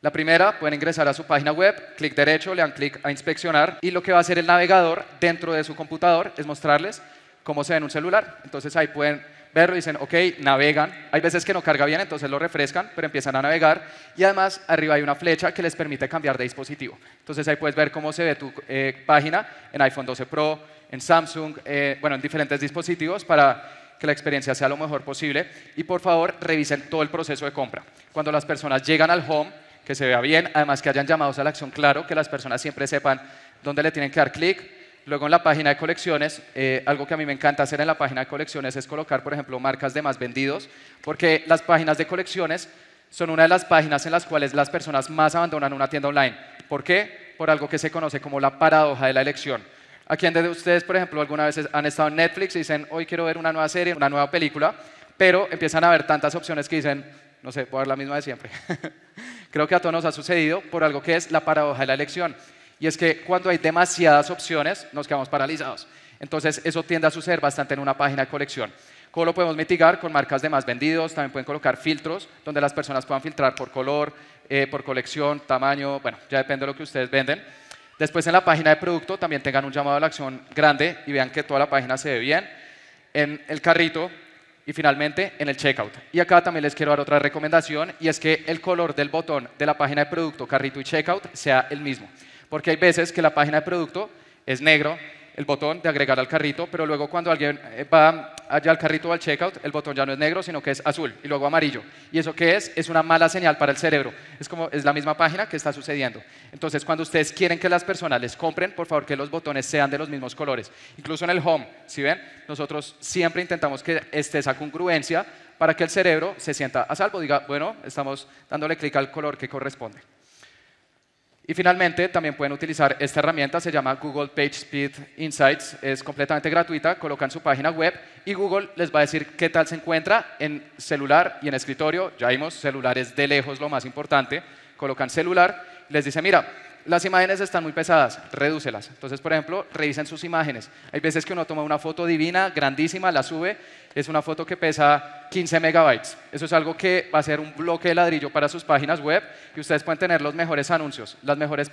La primera, pueden ingresar a su página web, clic derecho, le dan clic a inspeccionar y lo que va a hacer el navegador dentro de su computador es mostrarles cómo se ve en un celular. Entonces ahí pueden verlo y dicen, ok, navegan. Hay veces que no carga bien, entonces lo refrescan, pero empiezan a navegar. Y además arriba hay una flecha que les permite cambiar de dispositivo. Entonces ahí puedes ver cómo se ve tu eh, página en iPhone 12 Pro, en Samsung, eh, bueno, en diferentes dispositivos para que la experiencia sea lo mejor posible. Y por favor, revisen todo el proceso de compra. Cuando las personas llegan al home, que se vea bien, además que hayan llamados a la acción, claro, que las personas siempre sepan dónde le tienen que dar clic. Luego en la página de colecciones, eh, algo que a mí me encanta hacer en la página de colecciones es colocar, por ejemplo, marcas de más vendidos, porque las páginas de colecciones son una de las páginas en las cuales las personas más abandonan una tienda online. ¿Por qué? Por algo que se conoce como la paradoja de la elección. ¿A quién de ustedes, por ejemplo, alguna vez han estado en Netflix y dicen, hoy quiero ver una nueva serie, una nueva película, pero empiezan a ver tantas opciones que dicen, no sé, puedo ver la misma de siempre? Creo que a todos nos ha sucedido por algo que es la paradoja de la elección. Y es que cuando hay demasiadas opciones, nos quedamos paralizados. Entonces, eso tiende a suceder bastante en una página de colección. ¿Cómo lo podemos mitigar? Con marcas de más vendidos, también pueden colocar filtros donde las personas puedan filtrar por color, eh, por colección, tamaño, bueno, ya depende de lo que ustedes venden. Después en la página de producto también tengan un llamado a la acción grande y vean que toda la página se ve bien. En el carrito y finalmente en el checkout. Y acá también les quiero dar otra recomendación y es que el color del botón de la página de producto, carrito y checkout sea el mismo. Porque hay veces que la página de producto es negro el botón de agregar al carrito, pero luego cuando alguien eh, va allá al carrito o al checkout, el botón ya no es negro, sino que es azul y luego amarillo. ¿Y eso qué es? Es una mala señal para el cerebro. Es como es la misma página que está sucediendo. Entonces, cuando ustedes quieren que las personas les compren, por favor que los botones sean de los mismos colores. Incluso en el home, si ven, nosotros siempre intentamos que esté esa congruencia para que el cerebro se sienta a salvo, diga, bueno, estamos dándole clic al color que corresponde. Y finalmente también pueden utilizar esta herramienta, se llama Google PageSpeed Insights, es completamente gratuita, colocan su página web y Google les va a decir qué tal se encuentra en celular y en escritorio, ya vimos celulares de lejos lo más importante, colocan celular, les dice, mira, las imágenes están muy pesadas, redúcelas. Entonces, por ejemplo, revisen sus imágenes. Hay veces que uno toma una foto divina, grandísima, la sube, es una foto que pesa 15 megabytes. Eso es algo que va a ser un bloque de ladrillo para sus páginas web y ustedes pueden tener los mejores anuncios, las mejores,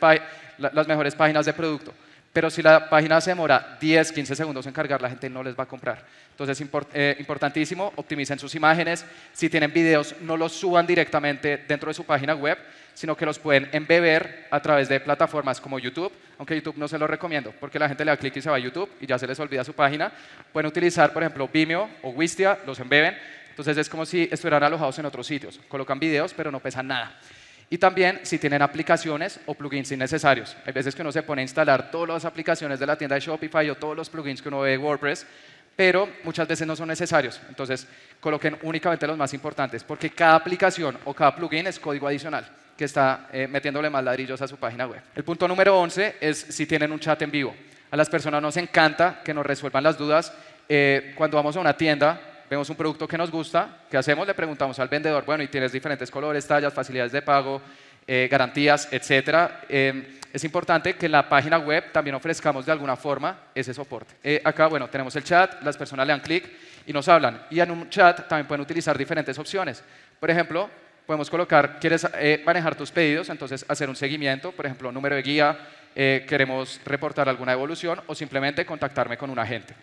las mejores páginas de producto. Pero si la página se demora 10, 15 segundos en cargar, la gente no les va a comprar. Entonces, es eh, importantísimo, optimicen sus imágenes. Si tienen videos, no los suban directamente dentro de su página web, sino que los pueden embeber a través de plataformas como YouTube, aunque YouTube no se lo recomiendo, porque la gente le da clic y se va a YouTube y ya se les olvida su página. Pueden utilizar, por ejemplo, Vimeo o Wistia, los embeben. Entonces, es como si estuvieran alojados en otros sitios. Colocan videos, pero no pesan nada. Y también si tienen aplicaciones o plugins innecesarios. Hay veces que uno se pone a instalar todas las aplicaciones de la tienda de Shopify o todos los plugins que uno ve de WordPress, pero muchas veces no son necesarios. Entonces, coloquen únicamente los más importantes, porque cada aplicación o cada plugin es código adicional que está eh, metiéndole más ladrillos a su página web. El punto número 11 es si tienen un chat en vivo. A las personas nos encanta que nos resuelvan las dudas. Eh, cuando vamos a una tienda, vemos un producto que nos gusta, ¿qué hacemos? Le preguntamos al vendedor, bueno, y tienes diferentes colores, tallas, facilidades de pago, eh, garantías, etcétera. Eh, es importante que en la página web también ofrezcamos de alguna forma ese soporte. Eh, acá, bueno, tenemos el chat, las personas le dan clic y nos hablan. Y en un chat también pueden utilizar diferentes opciones. Por ejemplo, podemos colocar, quieres manejar tus pedidos, entonces hacer un seguimiento, por ejemplo, número de guía, queremos reportar alguna evolución o simplemente contactarme con un agente.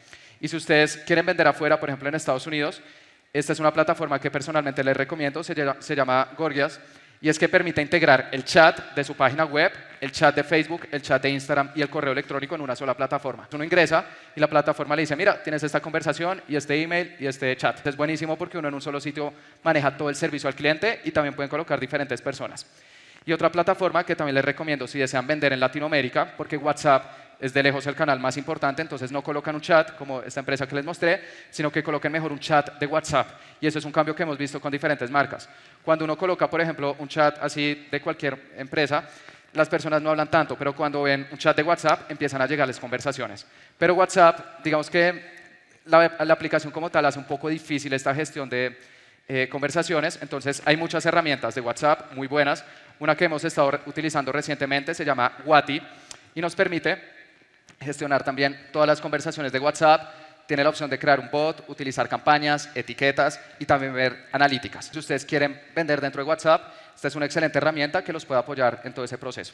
Y si ustedes quieren vender afuera, por ejemplo, en Estados Unidos, esta es una plataforma que personalmente les recomiendo, se llama, se llama Gorgias, y es que permite integrar el chat de su página web, el chat de Facebook, el chat de Instagram y el correo electrónico en una sola plataforma. Uno ingresa y la plataforma le dice, mira, tienes esta conversación y este email y este chat. Es buenísimo porque uno en un solo sitio maneja todo el servicio al cliente y también pueden colocar diferentes personas. Y otra plataforma que también les recomiendo si desean vender en Latinoamérica, porque WhatsApp es de lejos el canal más importante, entonces no colocan un chat como esta empresa que les mostré, sino que coloquen mejor un chat de WhatsApp. Y eso es un cambio que hemos visto con diferentes marcas. Cuando uno coloca, por ejemplo, un chat así de cualquier empresa, las personas no hablan tanto, pero cuando ven un chat de WhatsApp empiezan a llegarles conversaciones. Pero WhatsApp, digamos que la, aplicación como tal hace un poco difícil esta gestión de eh, conversaciones, entonces hay muchas herramientas de WhatsApp muy buenas. Una que hemos estado utilizando recientemente se llama Wati y nos permite gestionar también todas las conversaciones de WhatsApp, tiene la opción de crear un bot, utilizar campañas, etiquetas y también ver analíticas. Si ustedes quieren vender dentro de WhatsApp, esta es una excelente herramienta que los puede apoyar en todo ese proceso.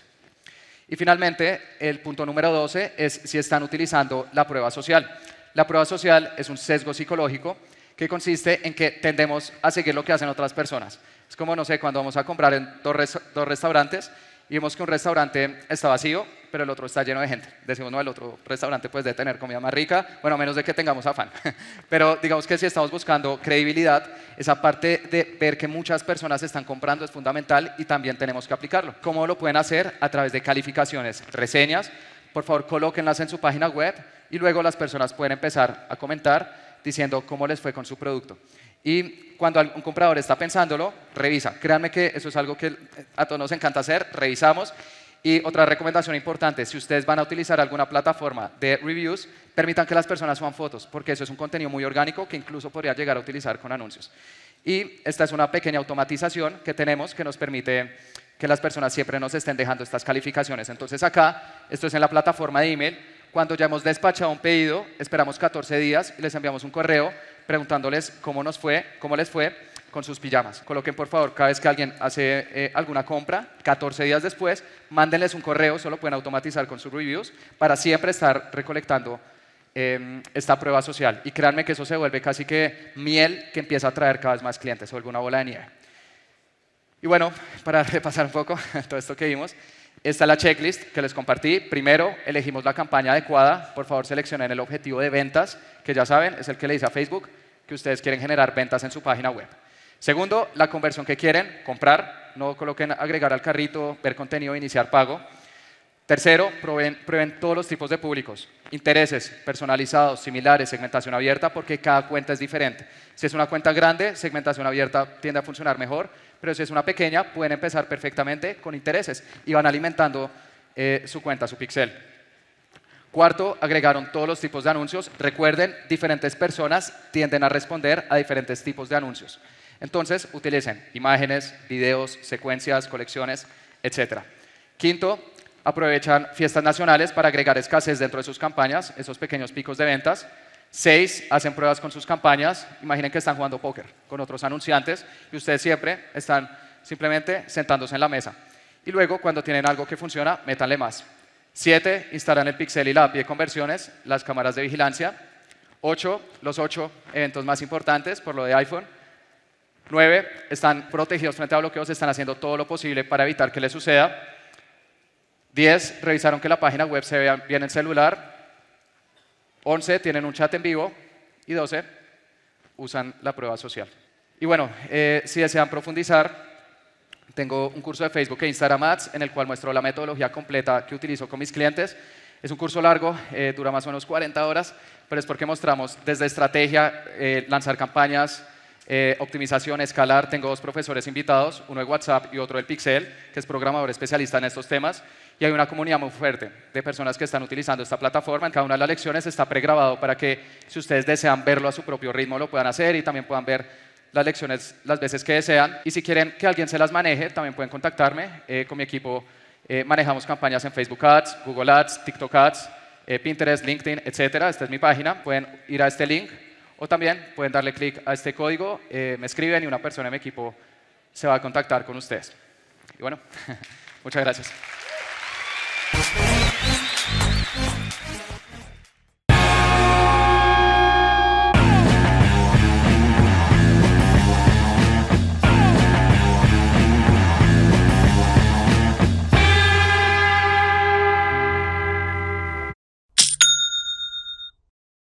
Y finalmente, el punto número 12 es si están utilizando la prueba social. La prueba social es un sesgo psicológico que consiste en que tendemos a seguir lo que hacen otras personas. Es como, no sé, cuando vamos a comprar en dos, dos restaurantes y vemos que un restaurante está vacío, pero el otro está lleno de gente. Decimos, no, el otro restaurante puede de tener comida más rica, bueno, a menos de que tengamos afán. pero digamos que si estamos buscando credibilidad, esa parte de ver que muchas personas están comprando es fundamental y también tenemos que aplicarlo. ¿Cómo lo pueden hacer? A través de calificaciones, reseñas. Por favor, colóquenlas en su página web y luego las personas pueden empezar a comentar diciendo cómo les fue con su producto. Y cuando un comprador está pensándolo, revisa. Créanme que eso es algo que a todos nos encanta hacer, revisamos. Y otra recomendación importante, si ustedes van a utilizar alguna plataforma de reviews, permitan que las personas suban fotos, porque eso es un contenido muy orgánico que incluso podría llegar a utilizar con anuncios. Y esta es una pequeña automatización que tenemos que nos permite que las personas siempre nos estén dejando estas calificaciones. Entonces acá, esto es en la plataforma de email, cuando ya hemos despachado un pedido, esperamos 14 días y les enviamos un correo preguntándoles cómo nos fue, cómo les fue con sus pijamas. Coloquen por favor cada vez que alguien hace eh, alguna compra, 14 días después, mándenles un correo, solo pueden automatizar con sus reviews para siempre estar recolectando em, esta prueba social. Y créanme que eso se vuelve casi que miel que empieza a traer cada vez más clientes, se vuelve una bola de nieve. Y bueno, para repasar un poco todo esto que vimos, esta es la checklist que les compartí. Primero, elegimos la campaña adecuada. Por favor, seleccionen el objetivo de ventas, que ya saben, es el que le dice a Facebook que ustedes quieren generar ventas en su página web. Segundo, la conversión que quieren, comprar. No coloquen agregar al carrito, ver contenido, iniciar pago. Tercero, prueben, todos los tipos de públicos, intereses personalizados, similares, segmentación abierta, porque cada cuenta es diferente. Si es una cuenta grande, segmentación abierta tiende a funcionar mejor, pero si es una pequeña, pueden empezar perfectamente con intereses y van alimentando eh, su cuenta, su pixel. Cuarto, agregaron todos los tipos de anuncios. Recuerden, diferentes personas tienden a responder a diferentes tipos de anuncios. Entonces, utilicen imágenes, videos, secuencias, colecciones, etc. Quinto, aprovechan fiestas nacionales para agregar escasez dentro de sus campañas, esos pequeños picos de ventas. Seis, hacen pruebas con sus campañas. Imaginen que están jugando póker con otros anunciantes y ustedes siempre están simplemente sentándose en la mesa. Y luego, cuando tienen algo que funciona, métanle más. Siete, instalan el Pixel y la API de conversiones, las cámaras de vigilancia. Ocho, los ocho eventos más importantes por lo de iPhone. Nueve, están protegidos frente a bloqueos, están haciendo todo lo posible para evitar que les suceda. 10 revisaron que la página web se vea bien en celular. 11 tienen un chat en vivo. Y 12 usan la prueba social. Y bueno, eh, si desean profundizar, tengo un curso de Facebook e Instagram Ads en el cual muestro la metodología completa que utilizo con mis clientes. Es un curso largo, eh, dura más o menos 40 horas, pero es porque mostramos desde estrategia, eh, lanzar campañas, eh, optimización, escalar. Tengo dos profesores invitados, uno de WhatsApp y otro del Pixel, que es programador especialista en estos temas. Y hay una comunidad muy fuerte de personas que están utilizando esta plataforma. En cada una de las lecciones está pregrabado para que si ustedes desean verlo a su propio ritmo lo puedan hacer y también puedan ver las lecciones las veces que desean. Y si quieren que alguien se las maneje, también pueden contactarme. Eh, con mi equipo eh, manejamos campañas en Facebook Ads, Google Ads, TikTok Ads, eh, Pinterest, LinkedIn, etc. Esta es mi página. Pueden ir a este link o también pueden darle clic a este código, me escriben y una persona de mi equipo se va a contactar con ustedes. Y bueno, muchas gracias.